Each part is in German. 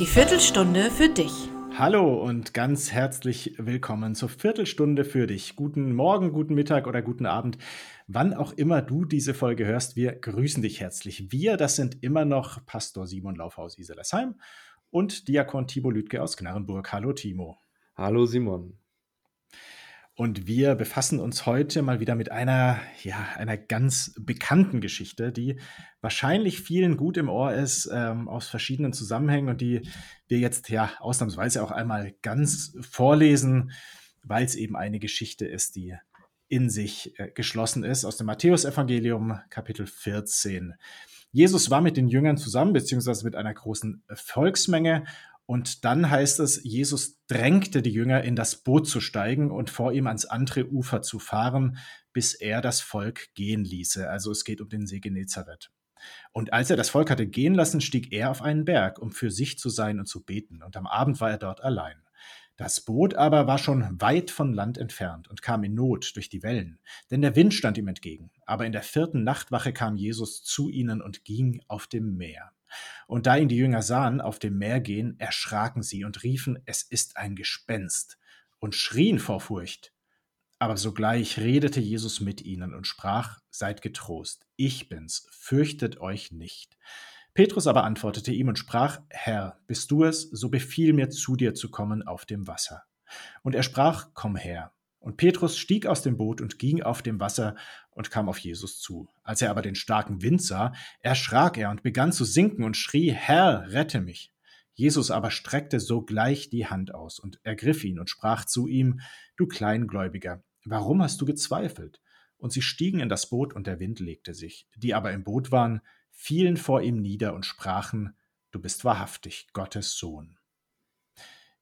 Die Viertelstunde für dich. Hallo und ganz herzlich willkommen zur Viertelstunde für dich. Guten Morgen, guten Mittag oder guten Abend. Wann auch immer du diese Folge hörst, wir grüßen dich herzlich. Wir, das sind immer noch Pastor Simon Laufhaus Iselesheim und Diakon Timo Lüdke aus Knarrenburg. Hallo Timo. Hallo Simon. Und wir befassen uns heute mal wieder mit einer, ja, einer ganz bekannten Geschichte, die wahrscheinlich vielen gut im Ohr ist, ähm, aus verschiedenen Zusammenhängen und die wir jetzt ja ausnahmsweise auch einmal ganz vorlesen, weil es eben eine Geschichte ist, die in sich äh, geschlossen ist, aus dem Matthäusevangelium Kapitel 14. Jesus war mit den Jüngern zusammen, beziehungsweise mit einer großen Volksmenge und dann heißt es, Jesus drängte die Jünger in das Boot zu steigen und vor ihm ans andere Ufer zu fahren, bis er das Volk gehen ließe. Also es geht um den See Genezareth. Und als er das Volk hatte gehen lassen, stieg er auf einen Berg, um für sich zu sein und zu beten. Und am Abend war er dort allein. Das Boot aber war schon weit von Land entfernt und kam in Not durch die Wellen, denn der Wind stand ihm entgegen. Aber in der vierten Nachtwache kam Jesus zu ihnen und ging auf dem Meer. Und da ihn die Jünger sahen auf dem Meer gehen, erschraken sie und riefen, es ist ein Gespenst, und schrien vor Furcht. Aber sogleich redete Jesus mit ihnen und sprach, Seid getrost, ich bin's, fürchtet euch nicht. Petrus aber antwortete ihm und sprach, Herr, bist du es, so befiehl mir zu dir zu kommen auf dem Wasser. Und er sprach, Komm her. Und Petrus stieg aus dem Boot und ging auf dem Wasser und kam auf Jesus zu. Als er aber den starken Wind sah, erschrak er und begann zu sinken und schrie, Herr, rette mich. Jesus aber streckte sogleich die Hand aus und ergriff ihn und sprach zu ihm, Du Kleingläubiger, warum hast du gezweifelt? Und sie stiegen in das Boot und der Wind legte sich. Die aber im Boot waren, fielen vor ihm nieder und sprachen, Du bist wahrhaftig Gottes Sohn.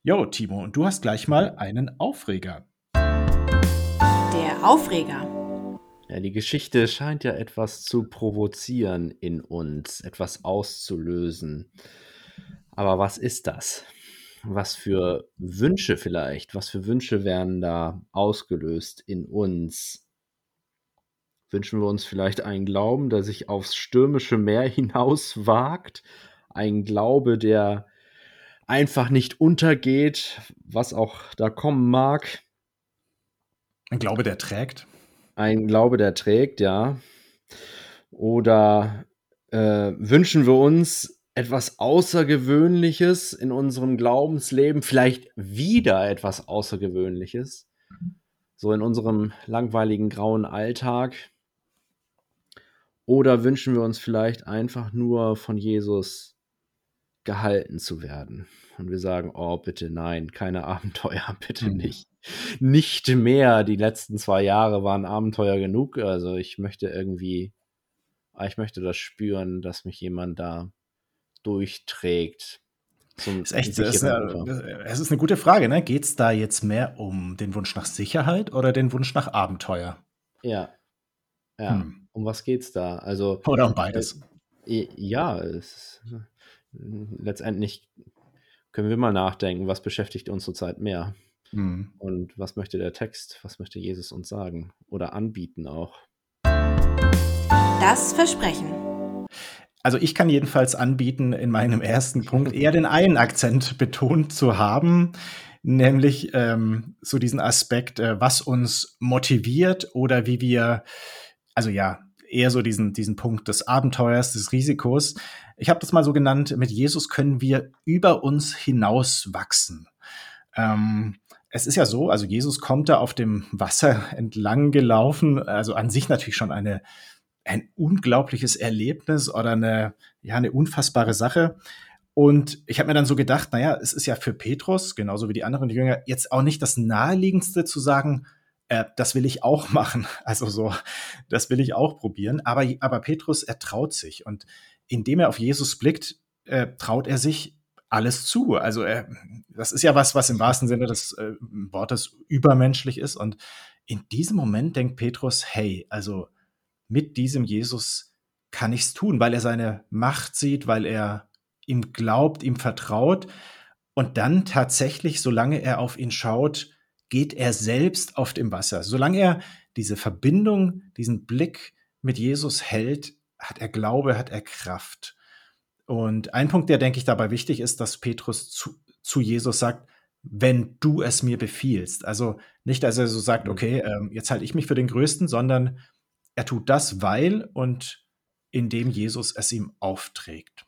Jo, Timo, und du hast gleich mal einen Aufreger. Aufreger. Ja, die Geschichte scheint ja etwas zu provozieren in uns, etwas auszulösen. Aber was ist das? Was für Wünsche vielleicht? Was für Wünsche werden da ausgelöst in uns? Wünschen wir uns vielleicht einen Glauben, der sich aufs stürmische Meer hinaus wagt? Ein Glaube, der einfach nicht untergeht, was auch da kommen mag? Ein Glaube, der trägt. Ein Glaube, der trägt, ja. Oder äh, wünschen wir uns etwas Außergewöhnliches in unserem Glaubensleben, vielleicht wieder etwas Außergewöhnliches, so in unserem langweiligen grauen Alltag? Oder wünschen wir uns vielleicht einfach nur von Jesus gehalten zu werden? Und wir sagen, oh, bitte nein, keine Abenteuer, bitte mhm. nicht nicht mehr. Die letzten zwei Jahre waren Abenteuer genug. Also ich möchte irgendwie, ich möchte das spüren, dass mich jemand da durchträgt. Ist echt, es ist, eine, es ist eine gute Frage. Ne? Geht es da jetzt mehr um den Wunsch nach Sicherheit oder den Wunsch nach Abenteuer? Ja. Ja. Hm. Um was geht's da? Also, oder um beides. Äh, ja, es, letztendlich können wir mal nachdenken, was beschäftigt uns zurzeit mehr? Mhm. Und was möchte der Text, was möchte Jesus uns sagen oder anbieten auch? Das Versprechen. Also ich kann jedenfalls anbieten, in meinem ersten Punkt eher den einen Akzent betont zu haben, nämlich ähm, so diesen Aspekt, äh, was uns motiviert oder wie wir, also ja, eher so diesen, diesen Punkt des Abenteuers, des Risikos. Ich habe das mal so genannt, mit Jesus können wir über uns hinaus wachsen. Ähm, es ist ja so, also Jesus kommt da auf dem Wasser entlang gelaufen, also an sich natürlich schon eine, ein unglaubliches Erlebnis oder eine, ja, eine unfassbare Sache. Und ich habe mir dann so gedacht, naja, es ist ja für Petrus, genauso wie die anderen Jünger, jetzt auch nicht das Naheliegendste zu sagen, äh, das will ich auch machen. Also so, das will ich auch probieren. Aber, aber Petrus, er traut sich. Und indem er auf Jesus blickt, äh, traut er sich, alles zu. Also er, das ist ja was, was im wahrsten Sinne des äh, Wortes übermenschlich ist. Und in diesem Moment denkt Petrus, hey, also mit diesem Jesus kann ich es tun, weil er seine Macht sieht, weil er ihm glaubt, ihm vertraut. Und dann tatsächlich, solange er auf ihn schaut, geht er selbst auf dem Wasser. Solange er diese Verbindung, diesen Blick mit Jesus hält, hat er Glaube, hat er Kraft. Und ein Punkt, der, denke ich, dabei wichtig ist, dass Petrus zu, zu Jesus sagt, wenn du es mir befiehlst. Also nicht, dass er so sagt, Mhm. okay, ähm, jetzt halte ich mich für den Größten, sondern er tut das, weil und indem Jesus es ihm aufträgt.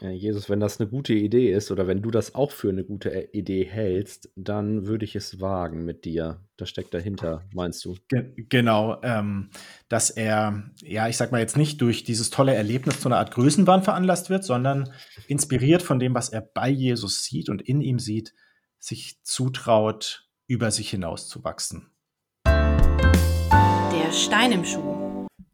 Ja, Jesus, wenn das eine gute Idee ist oder wenn du das auch für eine gute äh, Idee hältst, dann würde ich es wagen mit dir. Das steckt dahinter, meinst du? Ge genau, ähm, dass er, ja, ich sag mal jetzt nicht durch dieses tolle Erlebnis zu einer Art Größenwahn veranlasst wird, sondern inspiriert von dem, was er bei Jesus sieht und in ihm sieht, sich zutraut, über sich hinauszuwachsen. Der Stein im Schuh.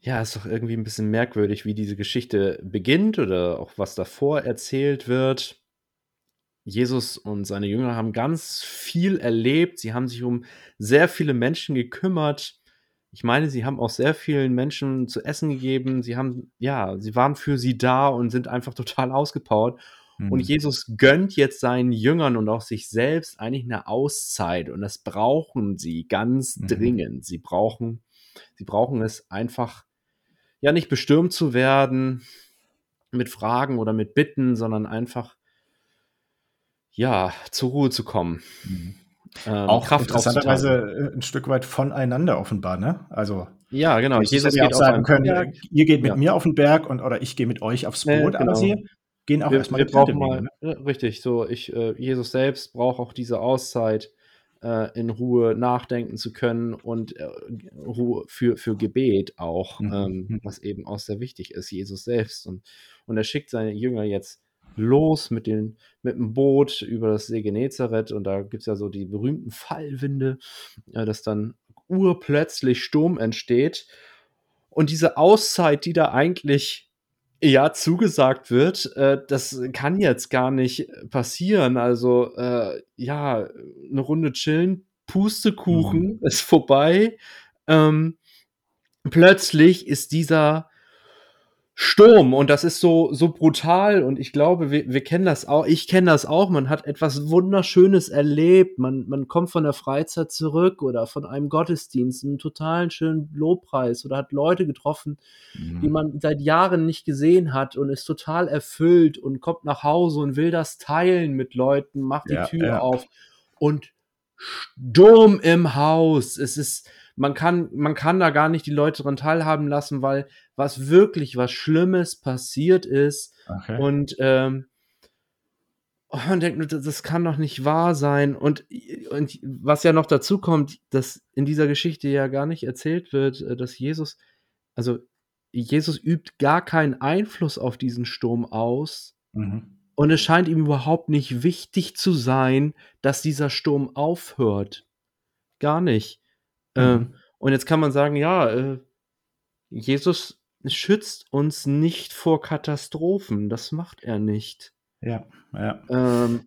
Ja, ist doch irgendwie ein bisschen merkwürdig, wie diese Geschichte beginnt oder auch was davor erzählt wird. Jesus und seine Jünger haben ganz viel erlebt. Sie haben sich um sehr viele Menschen gekümmert. Ich meine, sie haben auch sehr vielen Menschen zu essen gegeben. Sie haben, ja, sie waren für sie da und sind einfach total ausgepowert. Und Mhm. Jesus gönnt jetzt seinen Jüngern und auch sich selbst eigentlich eine Auszeit. Und das brauchen sie ganz Mhm. dringend. Sie brauchen, sie brauchen es einfach, ja, nicht bestürmt zu werden mit Fragen oder mit Bitten, sondern einfach, ja, zur Ruhe zu kommen. Mhm. Ähm, Auch Kraft interessanterweise äh, ein Stück weit voneinander offenbar, ne? Also Ja, genau. Jesus, hätte auch sagen können, Berg. ihr geht mit Ja. mir auf den Berg und oder ich gehe mit euch aufs Nee, Boot, aber genau. sie gehen auch Wir, erstmal wir brauchen ne? richtig, so, ich, äh, Jesus selbst braucht auch diese Auszeit, äh, in Ruhe nachdenken zu können und äh, Ruhe für, für Gebet auch, Mhm. ähm, Mhm. was eben auch sehr wichtig ist, Jesus selbst. Und, und er schickt seine Jünger jetzt los mit, den, mit dem Boot über das See Genezareth und da gibt es ja so die berühmten Fallwinde, äh, dass dann urplötzlich Sturm entsteht. Und diese Auszeit, die da eigentlich ja zugesagt wird, äh, das kann jetzt gar nicht passieren. Also äh, ja, eine Runde chillen, Pustekuchen Mhm. ist vorbei. Ähm, plötzlich ist dieser Sturm und das ist so, so brutal und ich glaube, wir, wir kennen das auch, ich kenne das auch, man hat etwas Wunderschönes erlebt, man, man kommt von der Freizeit zurück oder von einem Gottesdienst, einen totalen schönen Lobpreis oder hat Leute getroffen, die Mhm. man seit Jahren nicht gesehen hat und ist total erfüllt und kommt nach Hause und will das teilen mit Leuten, macht die Ja, Tür ja. auf und Sturm im Haus. Es ist, man kann, man kann da gar nicht die Leute dran teilhaben lassen, weil was wirklich was Schlimmes passiert ist Okay. und ähm, man denkt, nur, das das kann doch nicht wahr sein. Und, und was ja noch dazu kommt, dass in dieser Geschichte ja gar nicht erzählt wird, äh, dass Jesus, also Jesus übt gar keinen Einfluss auf diesen Sturm aus. Mhm. Und es scheint ihm überhaupt nicht wichtig zu sein, dass dieser Sturm aufhört. Gar nicht. Ähm, Mhm. und jetzt kann man sagen, ja, äh, Jesus schützt uns nicht vor Katastrophen. Das macht er nicht. Ja, ja. Ähm,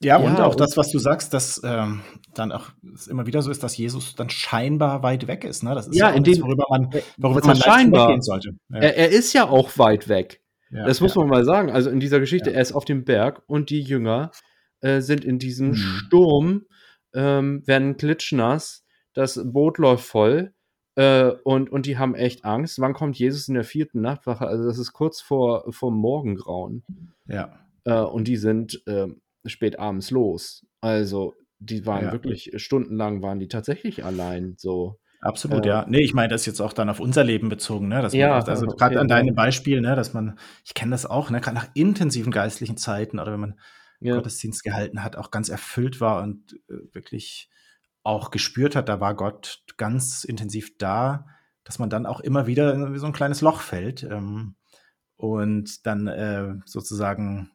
Ja, und Ja, auch und- das, was du sagst, dass ähm, dann auch es immer wieder so ist, dass Jesus dann scheinbar weit weg ist. Ne? Das ist Ja, ja, dem- worüber man, äh, worüber man scheinbar? weggehen sollte. Ja, er, er ist ja auch weit weg. das muss man mal sagen. Also in dieser Geschichte, er ist auf dem Berg und die Jünger äh, sind in diesem Mhm. Sturm, ähm, werden klitschnass, das Boot läuft voll äh, und, und die haben echt Angst. Wann kommt Jesus in der vierten Nachtwache? Also das ist kurz vor, vor Morgengrauen. Ja. Äh, und die sind äh, spät abends los. Also die waren Ja. wirklich stundenlang waren die tatsächlich allein so. Absolut, Äh, ja. Nee, ich meine das jetzt auch dann auf unser Leben bezogen, ne? Dass man, Ja, also okay, gerade an deinem Beispiel, ne, dass man, ich kenne das auch, ne, gerade nach intensiven geistlichen Zeiten oder wenn man Ja. Gottesdienst gehalten hat, auch ganz erfüllt war und äh, wirklich auch gespürt hat, da war Gott ganz intensiv da, dass man dann auch immer wieder in so ein kleines Loch fällt ähm, und dann äh, sozusagen,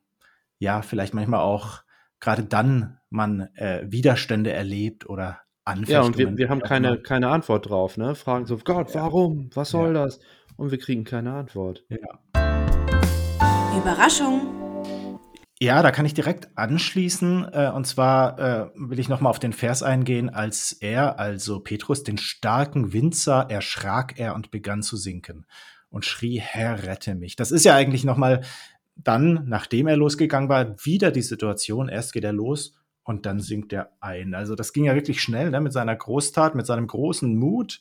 ja, vielleicht manchmal auch gerade dann man äh, Widerstände erlebt oder Ja, Anfechtungen. und wir, wir haben keine, keine Antwort drauf, ne? Fragen so, Gott, Ja. warum? Was Ja. soll das? Und wir kriegen keine Antwort. Ja. Überraschung. Ja, da kann ich direkt anschließen. Äh, und zwar äh, will ich nochmal auf den Vers eingehen, als er, also Petrus, den starken sah, erschrak er und begann zu sinken und schrie, Herr, rette mich. Das ist ja eigentlich nochmal dann, nachdem er losgegangen war, wieder die Situation. Erst geht er los und dann sinkt er ein. Also das ging ja wirklich schnell ne, mit seiner Großtat, mit seinem großen Mut,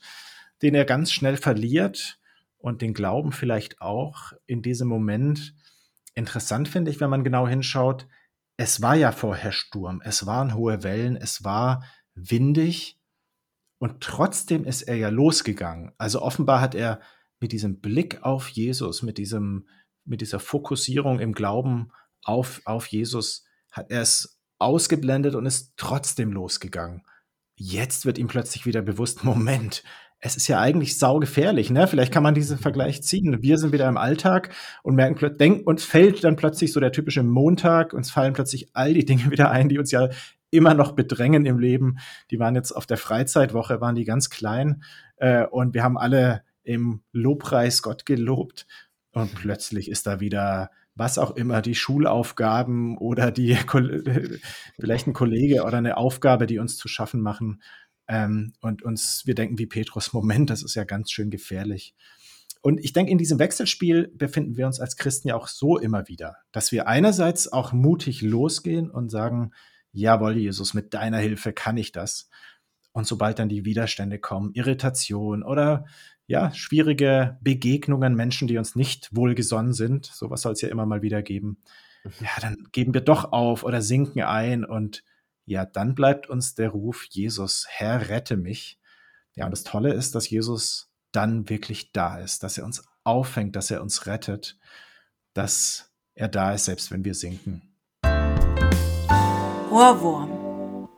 den er ganz schnell verliert und den Glauben vielleicht auch in diesem Moment interessant finde ich, wenn man genau hinschaut, es war ja vorher Sturm, es waren hohe Wellen, es war windig und trotzdem ist er ja losgegangen. Also offenbar hat er mit diesem Blick auf Jesus, mit diesem, mit dieser Fokussierung im Glauben auf, auf Jesus, hat er es ausgeblendet und ist trotzdem losgegangen. Jetzt wird ihm plötzlich wieder bewusst, Moment, es ist ja eigentlich saugefährlich, ne? Vielleicht kann man diesen Vergleich ziehen. Wir sind wieder im Alltag und merken plötzlich, denken, uns fällt dann plötzlich so der typische Montag, uns fallen plötzlich all die Dinge wieder ein, die uns ja immer noch bedrängen im Leben. Die waren jetzt auf der Freizeitwoche, waren die ganz klein äh, und wir haben alle im Lobpreis Gott gelobt und plötzlich ist da wieder was auch immer, die Schulaufgaben oder die vielleicht ein Kollege oder eine Aufgabe, die uns zu schaffen machen ähm, und uns, wir denken wie Petrus, Moment, das ist ja ganz schön gefährlich. Und ich denke, in diesem Wechselspiel befinden wir uns als Christen ja auch so immer wieder, dass wir einerseits auch mutig losgehen und sagen, jawohl, Jesus, mit deiner Hilfe kann ich das. Und sobald dann die Widerstände kommen, Irritation oder ja, schwierige Begegnungen, Menschen, die uns nicht wohlgesonnen sind, sowas soll es ja immer mal wieder geben, mhm. ja, dann geben wir doch auf oder sinken ein und ja, dann bleibt uns der Ruf, Jesus, Herr, rette mich. Ja, und das Tolle ist, dass Jesus dann wirklich da ist, dass er uns auffängt, dass er uns rettet, dass er da ist, selbst wenn wir sinken. Ohrwurm.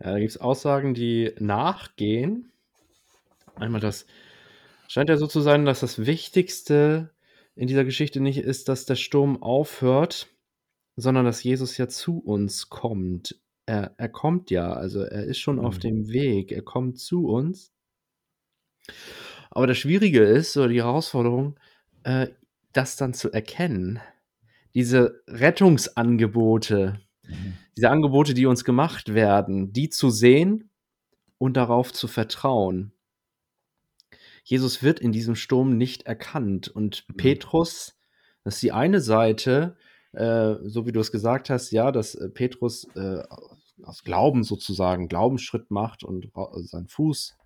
Ja, da gibt es Aussagen, die nachgehen. Einmal das scheint ja so zu sein, dass das Wichtigste in dieser Geschichte nicht ist, dass der Sturm aufhört, sondern dass Jesus ja zu uns kommt. Er, er kommt ja, also er ist schon mhm. auf dem Weg, er kommt zu uns. Aber das Schwierige ist, oder die Herausforderung, äh, das dann zu erkennen. Diese Rettungsangebote, mhm. diese Angebote, die uns gemacht werden, die zu sehen und darauf zu vertrauen. Jesus wird in diesem Sturm nicht erkannt und mhm. Petrus, das ist die eine Seite, äh, so wie du es gesagt hast, ja, dass äh, Petrus äh, aus Glauben sozusagen Glaubensschritt macht und seinen Fuß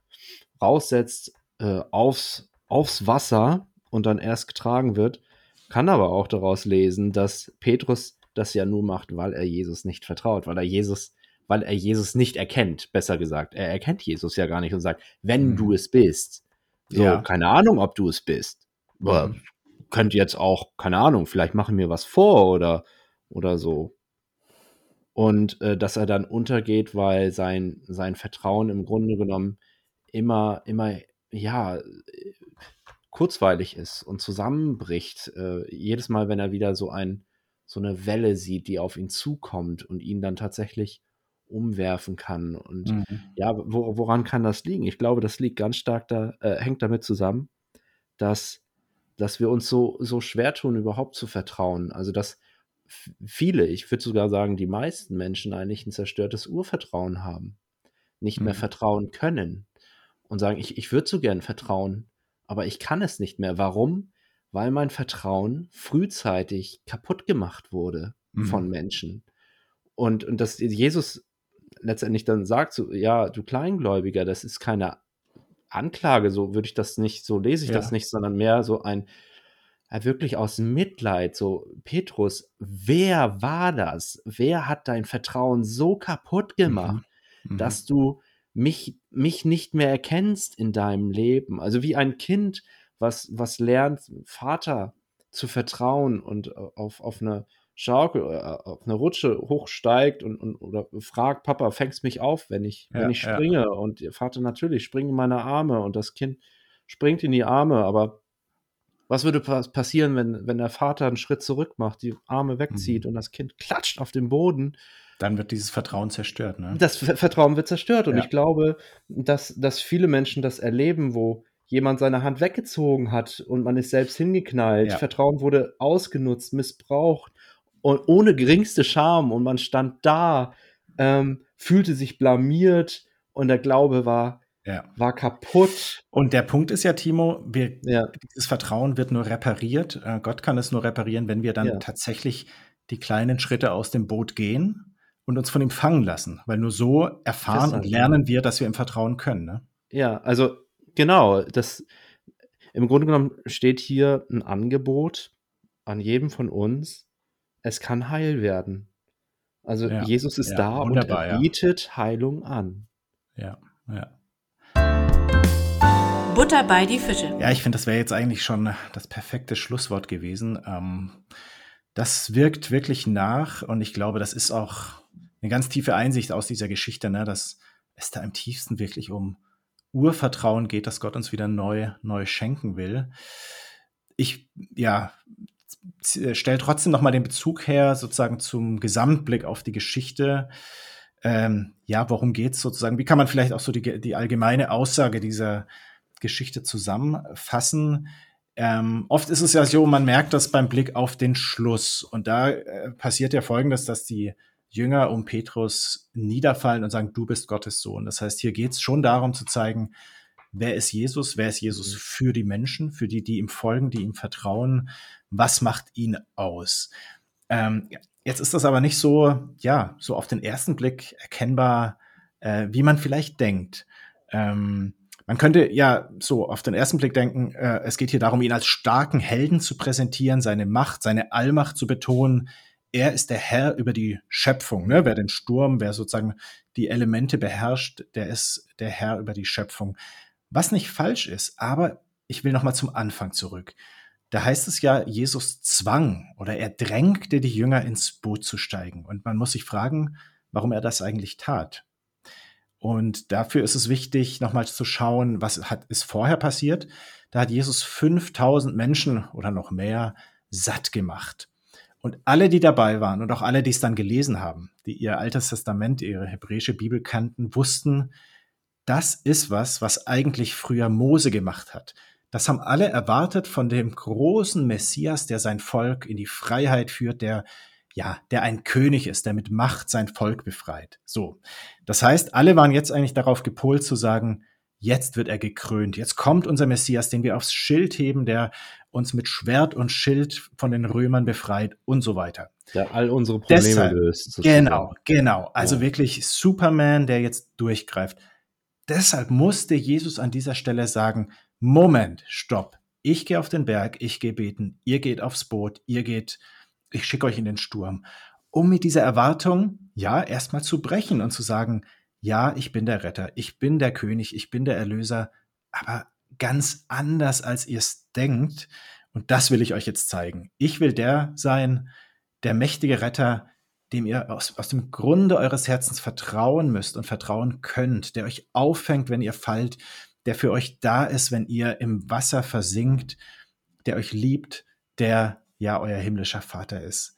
raussetzt äh, aufs, aufs Wasser und dann erst getragen wird, kann aber auch daraus lesen, dass Petrus das ja nur macht, weil er Jesus nicht vertraut, weil er Jesus, weil er Jesus nicht erkennt, besser gesagt. Er erkennt Jesus ja gar nicht und sagt, wenn mhm. du es bist. So, ja. keine Ahnung, ob du es bist. Mhm könnte jetzt auch, keine Ahnung, vielleicht machen mir was vor oder, oder so. Und äh, dass er dann untergeht, weil sein, sein Vertrauen im Grunde genommen immer, immer, ja, kurzweilig ist und zusammenbricht. Äh, jedes Mal, wenn er wieder so ein, so eine Welle sieht, die auf ihn zukommt und ihn dann tatsächlich umwerfen kann. Und mhm. ja, wo, woran kann das liegen? Ich glaube, das liegt ganz stark da, äh, hängt damit zusammen, dass dass wir uns so, so schwer tun, überhaupt zu vertrauen. Also, dass viele, ich würde sogar sagen, die meisten Menschen eigentlich ein zerstörtes Urvertrauen haben, nicht mehr mhm. vertrauen können und sagen, ich, ich würde so gern vertrauen, aber ich kann es nicht mehr. Warum? Weil mein Vertrauen frühzeitig kaputt gemacht wurde mhm. von Menschen. Und, und dass Jesus letztendlich dann sagt, so, ja, du Kleingläubiger, das ist keine Anklage, so würde ich das nicht, so lese ich ja. das nicht, sondern mehr so ein, ja, wirklich aus Mitleid, so, Petrus, wer war das? Wer hat dein Vertrauen so kaputt gemacht, mhm. Mhm. dass du mich, mich nicht mehr erkennst in deinem Leben? Also wie ein Kind, was, was lernt, Vater zu vertrauen und äh, auf, auf eine Schaukel, äh, auf eine Rutsche hochsteigt und, und oder fragt, Papa, fängst mich auf, wenn ich, ja, wenn ich springe? Ja. Und ihr Vater natürlich, spring in meine Arme und das Kind springt in die Arme, aber was würde passieren, wenn, wenn der Vater einen Schritt zurück macht, die Arme wegzieht mhm. und das Kind klatscht auf den Boden? Dann wird dieses Vertrauen zerstört. Ne? Das Vertrauen wird zerstört. Und ja. ich glaube, dass, dass viele Menschen das erleben, wo jemand seine Hand weggezogen hat und man ist selbst hingeknallt. Ja. Vertrauen wurde ausgenutzt, missbraucht und ohne geringste Scham und man stand da, ähm, fühlte sich blamiert und der Glaube war, ja. war kaputt. Und der Punkt ist ja, Timo, wir, ja. dieses Vertrauen wird nur repariert. Äh, Gott kann es nur reparieren, wenn wir dann ja. tatsächlich die kleinen Schritte aus dem Boot gehen und uns von ihm fangen lassen. Weil nur so erfahren und lernen wir, dass wir im Vertrauen können. Ne? Ja, also genau. Das, Im Grunde genommen steht hier ein Angebot an jedem von uns, es kann heil werden. Also Ja, Jesus ist ja, da und er ja. bietet Heilung an. Ja, ja. Butter bei die Fische. Ja, ich finde, das wäre jetzt eigentlich schon das perfekte Schlusswort gewesen. Ähm, das wirkt wirklich nach und ich glaube, das ist auch eine ganz tiefe Einsicht aus dieser Geschichte, ne, dass es da im tiefsten wirklich um Urvertrauen geht, dass Gott uns wieder neu, neu schenken will. Ich, ja, stelle trotzdem nochmal den Bezug her, sozusagen zum Gesamtblick auf die Geschichte. Ähm, ja, worum geht's sozusagen? Wie kann man vielleicht auch so die, die allgemeine Aussage dieser Geschichte zusammenfassen? Ähm, oft ist es ja so, man merkt das beim Blick auf den Schluss. Und da äh, passiert ja Folgendes, dass die Jünger um Petrus niederfallen und sagen, du bist Gottes Sohn. Das heißt, hier geht es schon darum zu zeigen, wer ist Jesus, wer ist Jesus für die Menschen, für die, die ihm folgen, die ihm vertrauen, was macht ihn aus. Ähm, jetzt ist das aber nicht so, ja, so auf den ersten Blick erkennbar, äh, wie man vielleicht denkt. Ähm, man könnte ja so auf den ersten Blick denken, äh, es geht hier darum, ihn als starken Helden zu präsentieren, seine Macht, seine Allmacht zu betonen. Er ist der Herr über die Schöpfung. Ne? Wer den Sturm, wer sozusagen die Elemente beherrscht, der ist der Herr über die Schöpfung. Was nicht falsch ist, aber ich will noch mal zum Anfang zurück. Da heißt es ja, Jesus zwang oder er drängte die Jünger ins Boot zu steigen. Und man muss sich fragen, warum er das eigentlich tat. Und dafür ist es wichtig, nochmal zu schauen, was hat, ist vorher passiert. Da hat Jesus 5000 Menschen oder noch mehr satt gemacht. Und alle, die dabei waren und auch alle, die es dann gelesen haben, die ihr Altes Testament, ihre hebräische Bibel kannten, wussten, das ist was, was eigentlich früher Mose gemacht hat. Das haben alle erwartet von dem großen Messias, der sein Volk in die Freiheit führt, der ja, der ein König ist, der mit Macht sein Volk befreit. So. Das heißt, alle waren jetzt eigentlich darauf gepolt zu sagen, jetzt wird er gekrönt. Jetzt kommt unser Messias, den wir aufs Schild heben, der uns mit Schwert und Schild von den Römern befreit und so weiter. Der all unsere Probleme Deshalb, löst. sozusagen. Genau, genau. Also Ja. wirklich Superman, der jetzt durchgreift. Deshalb musste Jesus an dieser Stelle sagen, Moment, stopp. Ich gehe auf den Berg, ich gehe beten, ihr geht aufs Boot, ihr geht, ich schicke euch in den Sturm. Um mit dieser Erwartung, ja, erstmal zu brechen und zu sagen, ja, ich bin der Retter, ich bin der König, ich bin der Erlöser, aber ganz anders, als ihr es denkt. Und das will ich euch jetzt zeigen. Ich will der sein, der mächtige Retter, dem ihr aus, aus dem Grunde eures Herzens vertrauen müsst und vertrauen könnt, der euch auffängt, wenn ihr fallt, der für euch da ist, wenn ihr im Wasser versinkt, der euch liebt, der ja euer himmlischer Vater ist.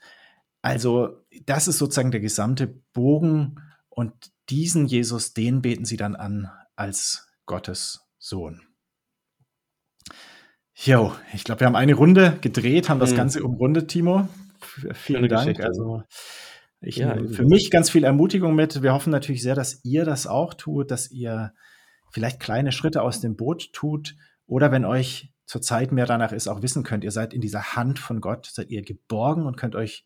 Also das ist sozusagen der gesamte Bogen und diesen Jesus, den beten sie dann an als Gottes Sohn. Jo, ich glaube, wir haben eine Runde gedreht, haben das Mhm. Ganze umrundet, Timo. Vielen Schöne Dank. Geschichte. Also ich Ja, nehme für mich ganz viel Ermutigung mit. Wir hoffen natürlich sehr, dass ihr das auch tut, dass ihr vielleicht kleine Schritte aus dem Boot tut oder wenn euch zurzeit mehr danach ist, auch wissen könnt, ihr seid in dieser Hand von Gott, seid ihr geborgen und könnt euch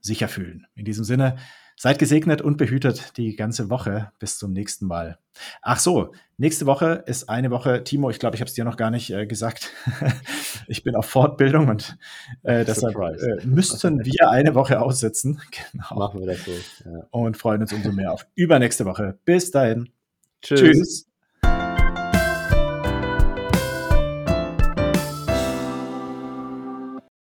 sicher fühlen. In diesem Sinne, seid gesegnet und behütet die ganze Woche. Bis zum nächsten Mal. Ach so, nächste Woche ist eine Woche, Timo, ich glaube, ich habe es dir noch gar nicht äh, gesagt. ich bin auf Fortbildung und äh, deshalb äh, müssten wir eine Woche aussetzen. Genau. Machen wir das so. Ja. Und freuen uns umso mehr auf übernächste Woche. Bis dahin. Tschüss. Tschüss.